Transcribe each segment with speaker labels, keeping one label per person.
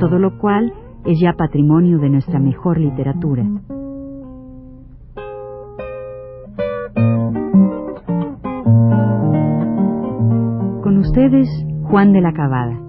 Speaker 1: todo lo cual es ya patrimonio de nuestra mejor literatura. Con ustedes, Juan de la Cabada.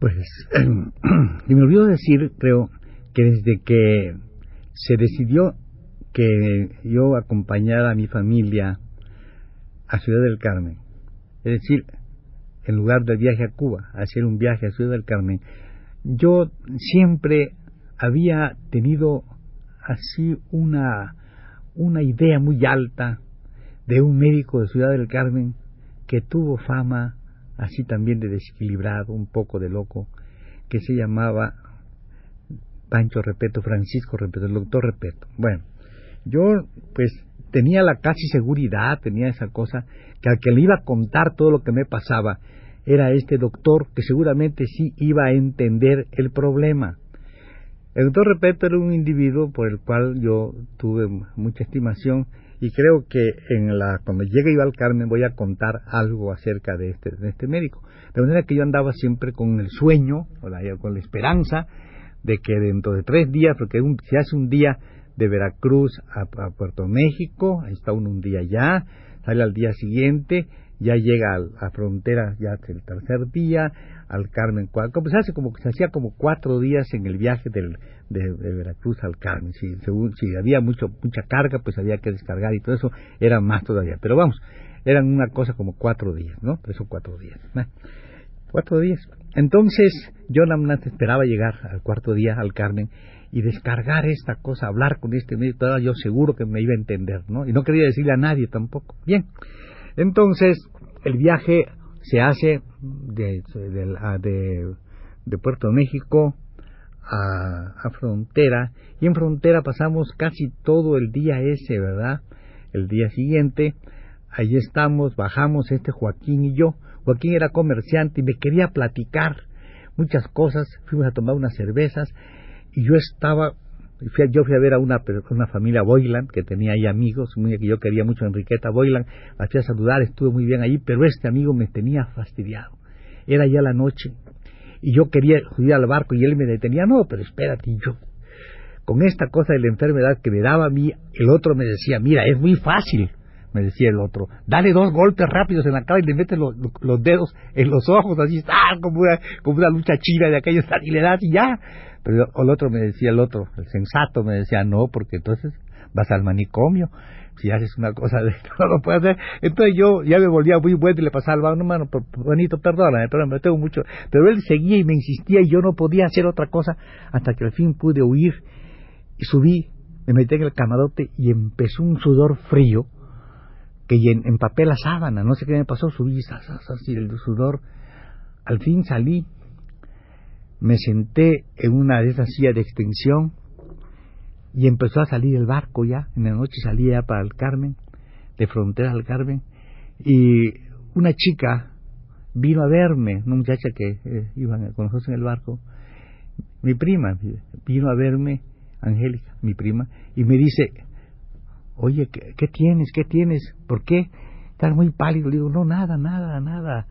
Speaker 2: Pues, y me olvido decir, creo, que desde que se decidió que yo acompañara a mi familia a Ciudad del Carmen, es decir, en lugar del viaje a Cuba, hacer un viaje a Ciudad del Carmen, yo siempre había tenido así una, una idea muy alta de un médico de Ciudad del Carmen que tuvo fama así también de desequilibrado, un poco de loco, que se llamaba Pancho Repeto, Francisco Repeto, el doctor Repeto. Bueno, yo pues tenía la casi seguridad, tenía esa cosa, que al que le iba a contar todo lo que me pasaba era este doctor que seguramente sí iba a entender el problema. El doctor Repeto era un individuo por el cual yo tuve mucha estimación y creo que en la, cuando llegue al Carmen voy a contar algo acerca de este, de este médico. De manera que yo andaba siempre con el sueño, o con la esperanza de que dentro de tres días, porque se hace un día de Veracruz a, Puerto México, ahí está uno un día ya, sale al día siguiente, ya llega a la frontera ya el tercer día, al Carmen, como se hace como se hacía como cuatro días en el viaje del, de, Veracruz al Carmen, si, si había mucho mucha carga pues había que descargar y todo eso era más todavía, pero vamos, eran una cosa como cuatro días, ¿no? Tres o cuatro días, cuatro días. Entonces yo nada más esperaba llegar al cuarto día al Carmen y descargar esta cosa, hablar con este médico, yo seguro que me iba a entender, ¿no? Y no quería decirle a nadie tampoco. Bien, entonces el viaje se hace de, de, de, Puerto México a, a, Frontera y en Frontera pasamos casi todo el día ese, ¿verdad? El día siguiente, allí estamos, bajamos este Joaquín y yo. Joaquín era comerciante y me quería platicar muchas cosas, fuimos a tomar unas cervezas y yo estaba, yo fui a ver a una, una familia Boylan que tenía ahí amigos, que yo quería mucho Enriqueta Boylan, la fui a saludar, estuve muy bien allí, pero este amigo me tenía fastidiado. Era ya la noche y yo quería subir al barco y él me detenía, no, pero espérate, yo con esta cosa de la enfermedad que me daba a mí, el otro me decía, mira, es muy fácil, me decía el otro, dale dos golpes rápidos en la cara y le metes los, dedos en los ojos, así, ¡ah! como, una, como una lucha china de aquellos, y le das y ya. Pero el otro me decía, el otro, el sensato, me decía, no, porque entonces vas al manicomio. Si haces una cosa de no lo puedes hacer. Entonces yo ya me volvía muy bueno y le pasaba al no, mano, bonito, perdóname, me tengo mucho. Pero él seguía y me insistía y yo no podía hacer otra cosa hasta que al fin pude huir y subí, me metí en el camarote y empezó un sudor frío que empapé la sábana, no sé qué me pasó, subí así el sudor. Al fin salí, me senté en una de esas sillas de extensión y empezó a salir el barco ya. En la noche salía para el Carmen, de frontera al Carmen, y una chica vino a verme, una muchacha que eh, iba con nosotros en el barco, mi prima vino a verme, Angélica, mi prima, y me dice, oye, ¿qué, tienes? ¿Qué tienes? ¿Por qué? Estás muy pálido. Le digo, no, nada, nada, nada.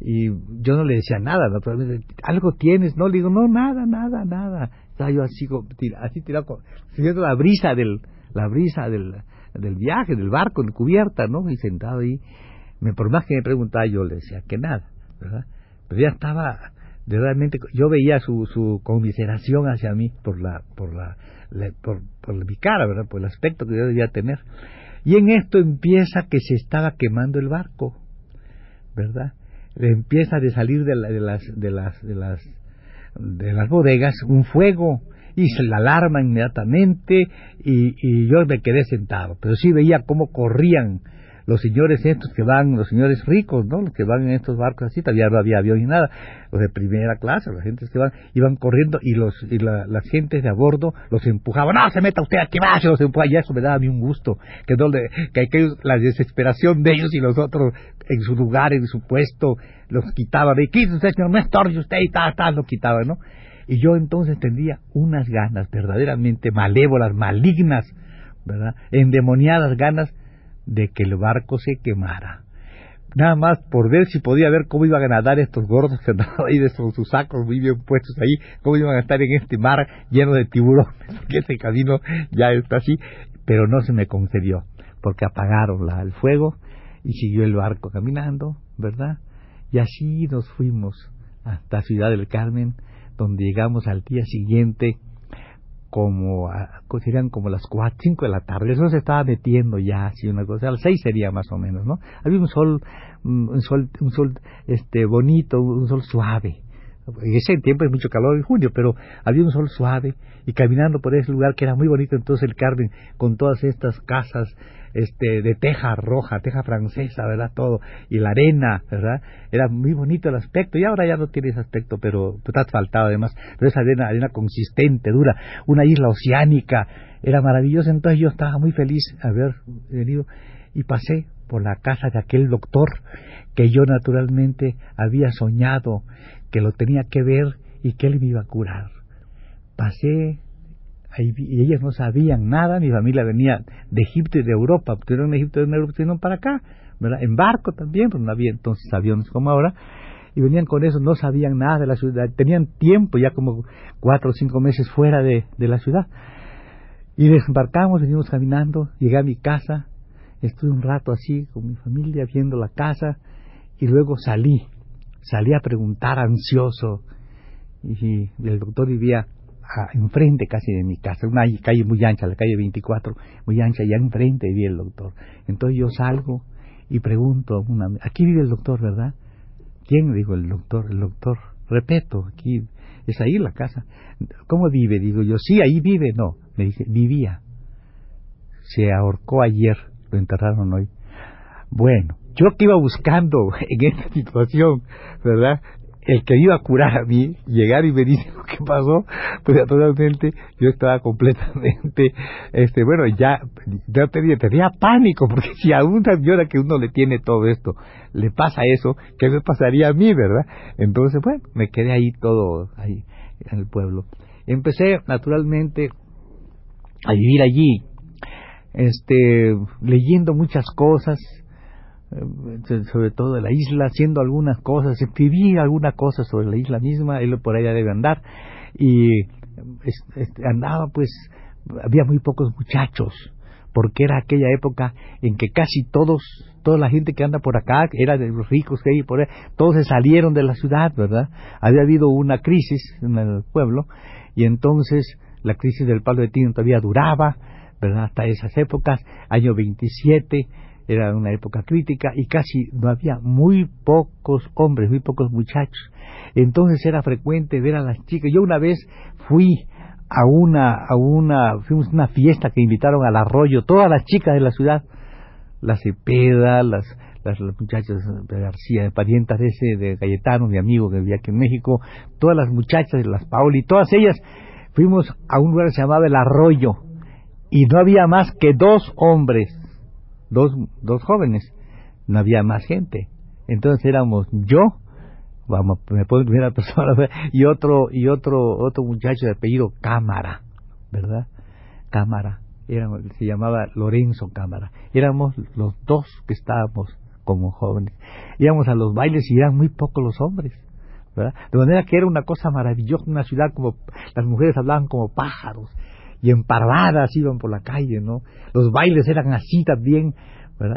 Speaker 2: Y yo no le decía nada, naturalmente. ¿Algo tienes? No, le digo, no, nada, nada, nada. Estaba yo así, así tirado, sintiendo la brisa del, la brisa del, del viaje, del barco, en cubierta, ¿no? Y sentado ahí. Me, por más que me preguntaba, yo le decía que nada, ¿verdad? Pero ya estaba, realmente, yo veía su, su conmiseración hacia mí por la, por la, por, por mi cara, ¿verdad? Por el aspecto que yo debía tener. Y en esto empieza que se estaba quemando el barco, ¿verdad? Empieza de salir de, las, de, las, de, las, de las bodegas un fuego y se la alarma inmediatamente y, y yo me quedé sentado, pero sí veía cómo corrían los señores estos que van, los señores ricos, ¿no? Los que van en estos barcos así, todavía no había avión ni nada, los de primera clase, las gentes que van, iban corriendo y los y la, las gentes de a bordo los empujaban, no, se meta usted aquí se los empujaba, y eso me daba a mí un gusto, que, no le, que aquellos, la desesperación de ellos y los otros en su lugar, en su puesto, los quitaban, y quítese usted, señor, no estorbe usted, y tal, tal, lo quitaban, ¿no? Y yo entonces tendría unas ganas verdaderamente malévolas, malignas, ¿verdad? Endemoniadas ganas de que el barco se quemara. Nada más por ver si podía ver cómo iban a nadar estos gordos que andaban ahí de sus, sacos muy bien puestos ahí, cómo iban a estar en este mar lleno de tiburones, que este camino ya está así, pero no se me concedió, porque apagaron el fuego y siguió el barco caminando, ¿verdad? Y así nos fuimos hasta Ciudad del Carmen, donde llegamos al día siguiente como serían como las cuatro, cinco de la tarde, eso se estaba metiendo ya, así una cosa, a las seis sería más o menos, ¿no? Había un sol, un sol, un sol, este, bonito, un sol suave. En ese tiempo es mucho calor en junio, pero había un sol suave y caminando por ese lugar que era muy bonito entonces el Carmen con todas estas casas este de teja roja, teja francesa, ¿verdad? Todo y la arena, ¿verdad? Era muy bonito el aspecto y ahora ya no tiene ese aspecto, pero está asfaltado además, pero esa arena, arena consistente, dura, una isla oceánica, era maravilloso, entonces yo estaba muy feliz de haber venido y pasé por la casa de aquel doctor que yo naturalmente había soñado que lo tenía que ver y que él me iba a curar. Pasé y ellas no sabían nada, mi familia venía de Egipto y de Europa, tuvieron en Egipto y Europa, para acá, en barco también, pues no había entonces aviones como ahora, y venían con eso, no sabían nada de la ciudad, tenían tiempo ya como cuatro o cinco meses fuera de, de la ciudad. Y desembarcamos, venimos caminando, llegué a mi casa, estuve un rato así con mi familia viendo la casa y luego salí, salí a preguntar ansioso y el doctor vivía enfrente casi de mi casa, una calle muy ancha, la calle 24, muy ancha, ya enfrente vivía el doctor. Entonces yo salgo y pregunto, una, aquí vive el doctor, ¿verdad? ¿Quién? Digo, el doctor, el doctor. Repeto, aquí, es ahí la casa. ¿Cómo vive? Digo yo, sí, ahí vive. No, me dice, vivía. Se ahorcó ayer, lo enterraron hoy. Bueno, yo que iba buscando en esta situación, ¿verdad? el que iba a curar a mí, llegar y me dice lo que pasó, pues totalmente yo estaba completamente, este, bueno, ya, ya tenía, tenía pánico, porque si a una señora que uno le tiene todo esto, le pasa eso, ¿qué me pasaría a mí, verdad? Entonces, bueno, me quedé ahí todo, ahí, en el pueblo. Empecé, naturalmente, a vivir allí, este, leyendo muchas cosas, sobre todo de la isla, haciendo algunas cosas, escribí alguna cosa sobre la isla misma, él por allá debe andar, y este, andaba pues, había muy pocos muchachos, porque era aquella época en que casi todos, toda la gente que anda por acá, era de los ricos que hay por ahí, todos se salieron de la ciudad, ¿verdad? Había habido una crisis en el pueblo, y entonces la crisis del palo de tino todavía duraba, ¿verdad? Hasta esas épocas, año 27, era una época crítica y casi no había muy pocos hombres, muy pocos muchachos. Entonces era frecuente ver a las chicas. Yo una vez fui a una, a una, fuimos a una fiesta que invitaron al arroyo, todas las chicas de la ciudad, las Cepeda, las, las, muchachas de García, de parientas de ese, de Cayetano, mi amigo que vivía aquí en México, todas las muchachas, de las Paoli, todas ellas, fuimos a un lugar que se llamaba El Arroyo, y no había más que dos hombres, dos, dos jóvenes, no había más gente. Entonces éramos yo, vamos, me puedo primera persona, y otro, y otro, otro muchacho de apellido Cámara, ¿verdad? Cámara, éramos, se llamaba Lorenzo Cámara. Éramos los dos que estábamos como jóvenes. Íbamos a los bailes y eran muy pocos los hombres. ¿verdad? De manera que era una cosa maravillosa, una ciudad como las mujeres hablaban como pájaros y emparvadas iban por la calle, ¿no? Los bailes eran así también.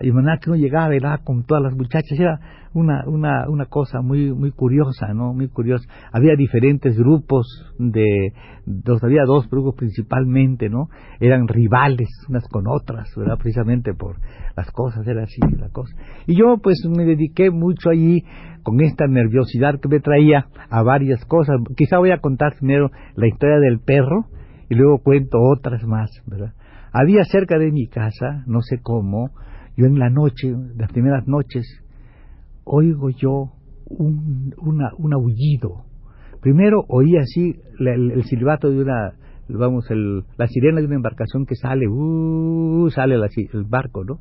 Speaker 2: Y manera que uno llegaba. Con todas las muchachas, era una, una, una cosa muy, muy curiosa, ¿no? Muy curiosa. Había diferentes grupos de, dos, había dos grupos principalmente, ¿no? Eran rivales unas con otras, ¿verdad? Precisamente por las cosas, era así la cosa. Y yo pues me dediqué mucho allí con esta nerviosidad que me traía a varias cosas. Quizá voy a contar primero la historia del perro, y luego cuento otras más, ¿verdad? Había cerca de mi casa, no sé cómo, yo en la noche, las primeras noches, oigo yo un, un aullido. Primero oí así el, silbato de una, vamos, el, la sirena de una embarcación que sale, uh, sale el barco, ¿no?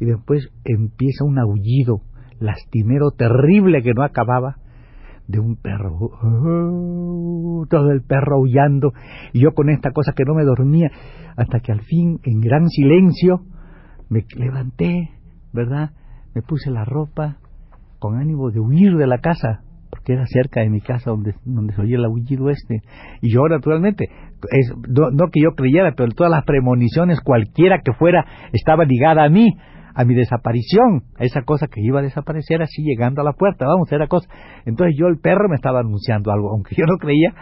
Speaker 2: Y después empieza un aullido lastimero terrible que no acababa de un perro, uh, todo el perro aullando, y yo con esta cosa que no me dormía, hasta que al fin, en gran silencio, me levanté, ¿verdad? Me puse la ropa con ánimo de huir de la casa, porque era cerca de mi casa donde, donde se oía el aullido este. Y yo, naturalmente, es, no, no que yo creyera, pero todas las premoniciones, cualquiera que fuera, estaba ligada a mí a mi desaparición, a esa cosa que iba a desaparecer así llegando a la puerta, vamos, era cosa. Entonces yo el perro me estaba anunciando algo, aunque yo no creía,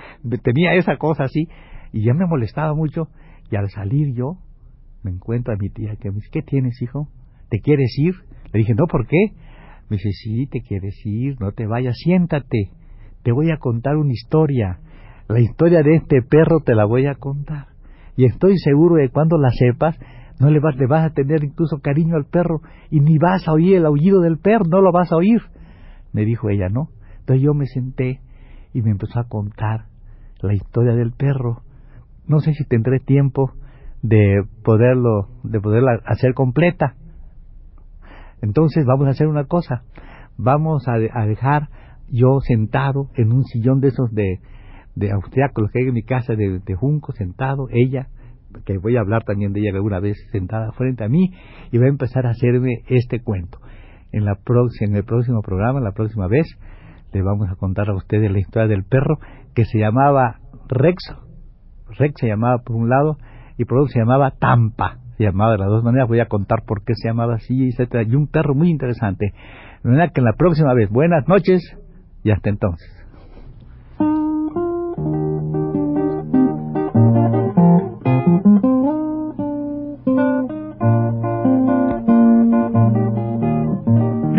Speaker 2: tenía esa cosa así y ya me molestaba mucho y al salir yo me encuentro a mi tía que me dice, ¿qué tienes hijo? ¿Te quieres ir? Le dije, no, ¿por qué? Me dice, sí, te quieres ir, no te vayas, siéntate, te voy a contar una historia. La historia de este perro te la voy a contar. Y estoy seguro de cuando la sepas, no le vas, le vas a tener incluso cariño al perro y ni vas a oír el aullido del perro, no lo vas a oír. Me dijo ella, ¿no? Entonces yo me senté y me empezó a contar la historia del perro. No sé si tendré tiempo de poderlo, de poderla hacer completa. Entonces vamos a hacer una cosa. Vamos a, dejar yo sentado en un sillón de esos de, de austriacos, que hay en mi casa de, de junco, sentado, ella que voy a hablar también de ella alguna vez sentada frente a mí y va a empezar a hacerme este cuento. En, la en el próximo programa, la próxima vez, le vamos a contar a ustedes la historia del perro que se llamaba Rex. Rex se llamaba por un lado y por otro se llamaba Tampa. Se llamaba de las dos maneras. Voy a contar por qué se llamaba así, etcétera. Y un perro muy interesante. De manera que en la próxima vez, buenas noches y hasta entonces.